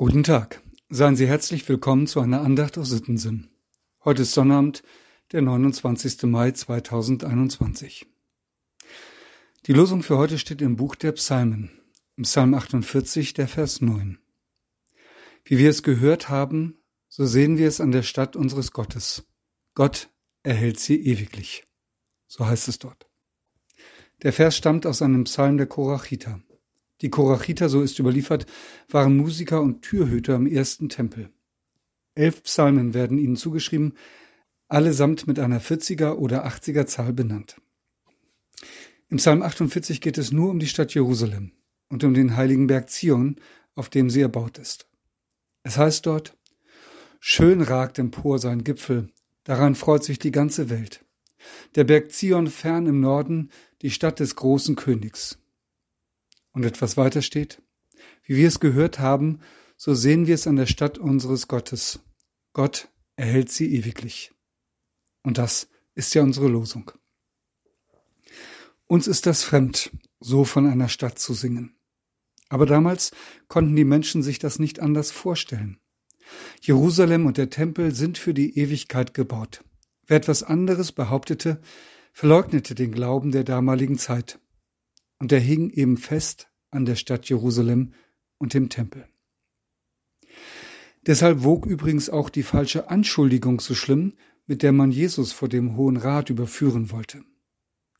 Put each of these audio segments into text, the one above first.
Guten Tag. Seien Sie herzlich willkommen zu einer Andacht aus Sittensinn. Heute ist Sonnabend, der 29. Mai 2021. Die Losung für heute steht im Buch der Psalmen, im Psalm 48, der Vers 9. Wie wir es gehört haben, so sehen wir es an der Stadt unseres Gottes. Gott erhält sie ewiglich. So heißt es dort. Der Vers stammt aus einem Psalm der Korachiter. Die Korachiter, so ist überliefert, waren Musiker und Türhüter im ersten Tempel. Elf Psalmen werden ihnen zugeschrieben, allesamt mit einer 40er oder 80er Zahl benannt. Im Psalm 48 geht es nur um die Stadt Jerusalem und um den heiligen Berg Zion, auf dem sie erbaut ist. Es heißt dort, Schön ragt empor sein Gipfel, daran freut sich die ganze Welt. Der Berg Zion fern im Norden, die Stadt des großen Königs. Und etwas weiter steht, wie wir es gehört haben, so sehen wir es an der Stadt unseres Gottes. Gott erhält sie ewiglich. Und das ist ja unsere Losung. Uns ist das fremd, so von einer Stadt zu singen. Aber damals konnten die Menschen sich das nicht anders vorstellen. Jerusalem und der Tempel sind für die Ewigkeit gebaut. Wer etwas anderes behauptete, verleugnete den Glauben der damaligen Zeit und er hing eben fest an der Stadt Jerusalem und dem Tempel. Deshalb wog übrigens auch die falsche Anschuldigung so schlimm, mit der man Jesus vor dem Hohen Rat überführen wollte.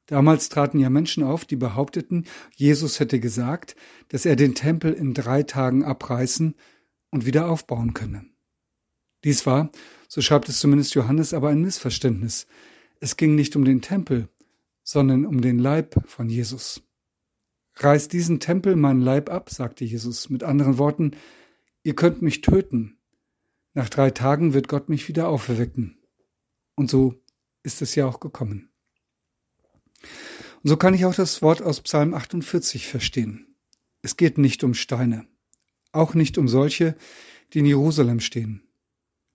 Damals traten ja Menschen auf, die behaupteten, Jesus hätte gesagt, dass er den Tempel in drei Tagen abreißen und wieder aufbauen könne. Dies war, so schreibt es zumindest Johannes, aber ein Missverständnis. Es ging nicht um den Tempel, sondern um den Leib von Jesus. Reiß diesen Tempel meinen Leib ab, sagte Jesus. Mit anderen Worten, ihr könnt mich töten. Nach drei Tagen wird Gott mich wieder auferwecken. Und so ist es ja auch gekommen. Und so kann ich auch das Wort aus Psalm 48 verstehen. Es geht nicht um Steine, auch nicht um solche, die in Jerusalem stehen.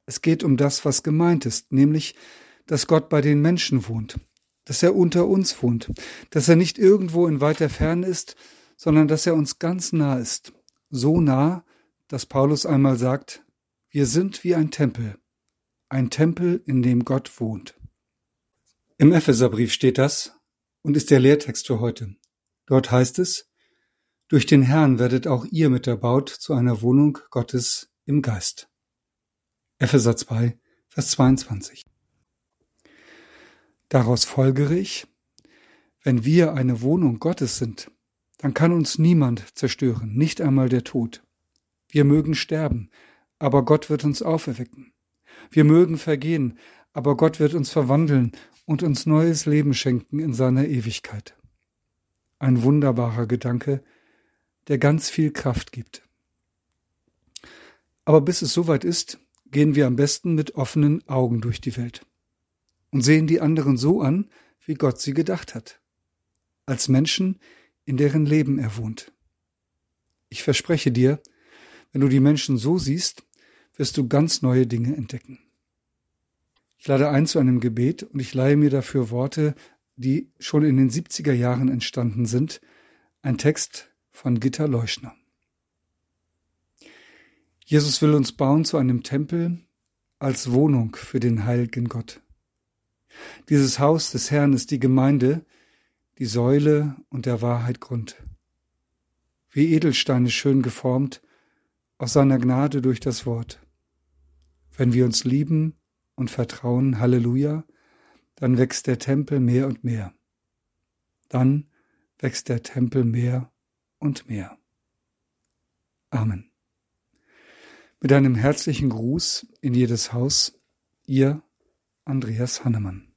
Es geht um das, was gemeint ist, nämlich, dass Gott bei den Menschen wohnt, dass er unter uns wohnt, dass er nicht irgendwo in weiter Ferne ist, sondern dass er uns ganz nah ist, so nah, dass Paulus einmal sagt, wir sind wie ein Tempel, ein Tempel, in dem Gott wohnt. Im Epheserbrief steht das und ist der Lehrtext für heute. Dort heißt es, durch den Herrn werdet auch ihr mit erbaut zu einer Wohnung Gottes im Geist. Epheser 2, Vers 22. Daraus folgere ich, wenn wir eine Wohnung Gottes sind, dann kann uns niemand zerstören, nicht einmal der Tod. Wir mögen sterben, aber Gott wird uns auferwecken. Wir mögen vergehen, aber Gott wird uns verwandeln und uns neues Leben schenken in seiner Ewigkeit. Ein wunderbarer Gedanke, der ganz viel Kraft gibt. Aber bis es soweit ist, gehen wir am besten mit offenen Augen durch die Welt und sehen die anderen so an, wie Gott sie gedacht hat, als Menschen, in deren Leben er wohnt. Ich verspreche dir, wenn du die Menschen so siehst, wirst du ganz neue Dinge entdecken. Ich lade ein zu einem Gebet und ich leihe mir dafür Worte, die schon in den 70er Jahren entstanden sind, ein Text von Gitta Leuschner. Jesus will uns bauen zu einem Tempel als Wohnung für den heiligen Gott. Dieses Haus des Herrn ist die Gemeinde, die Säule und der Wahrheit Grund. Wie Edelsteine schön geformt, aus seiner Gnade durch das Wort. Wenn wir uns lieben und vertrauen, Halleluja, dann wächst der Tempel mehr und mehr. Dann wächst der Tempel mehr und mehr. Amen. Mit einem herzlichen Gruß in jedes Haus, ihr Andreas Hannemann.